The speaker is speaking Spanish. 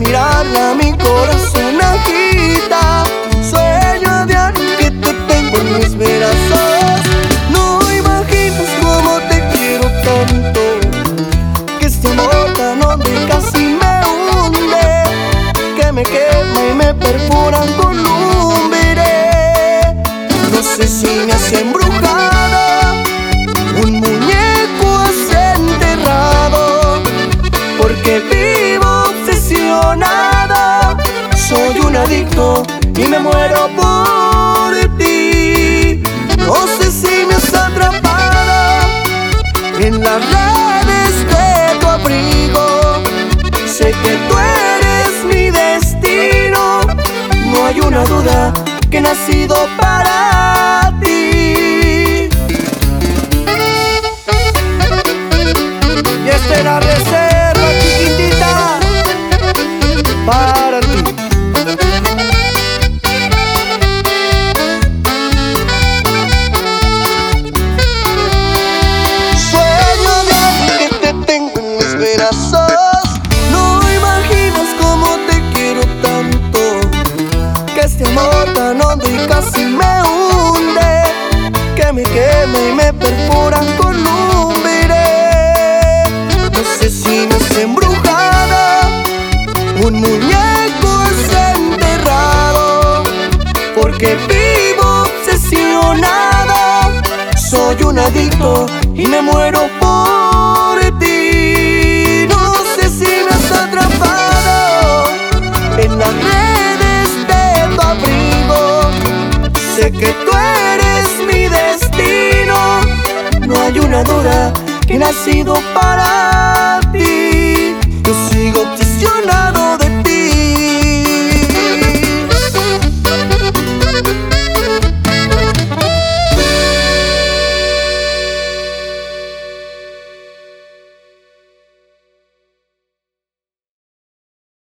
mirarla mi corazón agita. Sueño de alguien que te tengo en mis brazos. No imaginas cómo te quiero tanto. Que este amor tan hondo casi me hunde. Que me quema y me perfura con lumbre. No sé si me has embrujado. Un muñeco has enterrado. Porque y me muero por ti. No sé si me has atrapado en las redes de tu abrigo. Sé que tú eres mi destino. No hay una duda que he nacido para tan hondo y casi me hunde. Que me quema y me perforan con. No sé si me has embrujado. Un muñeco es enterrado. Porque vivo obsesionado. Soy un adicto y me muero por Sé que tú eres mi destino. No hay una dura que nacido para ti. Yo sigo obsesionado.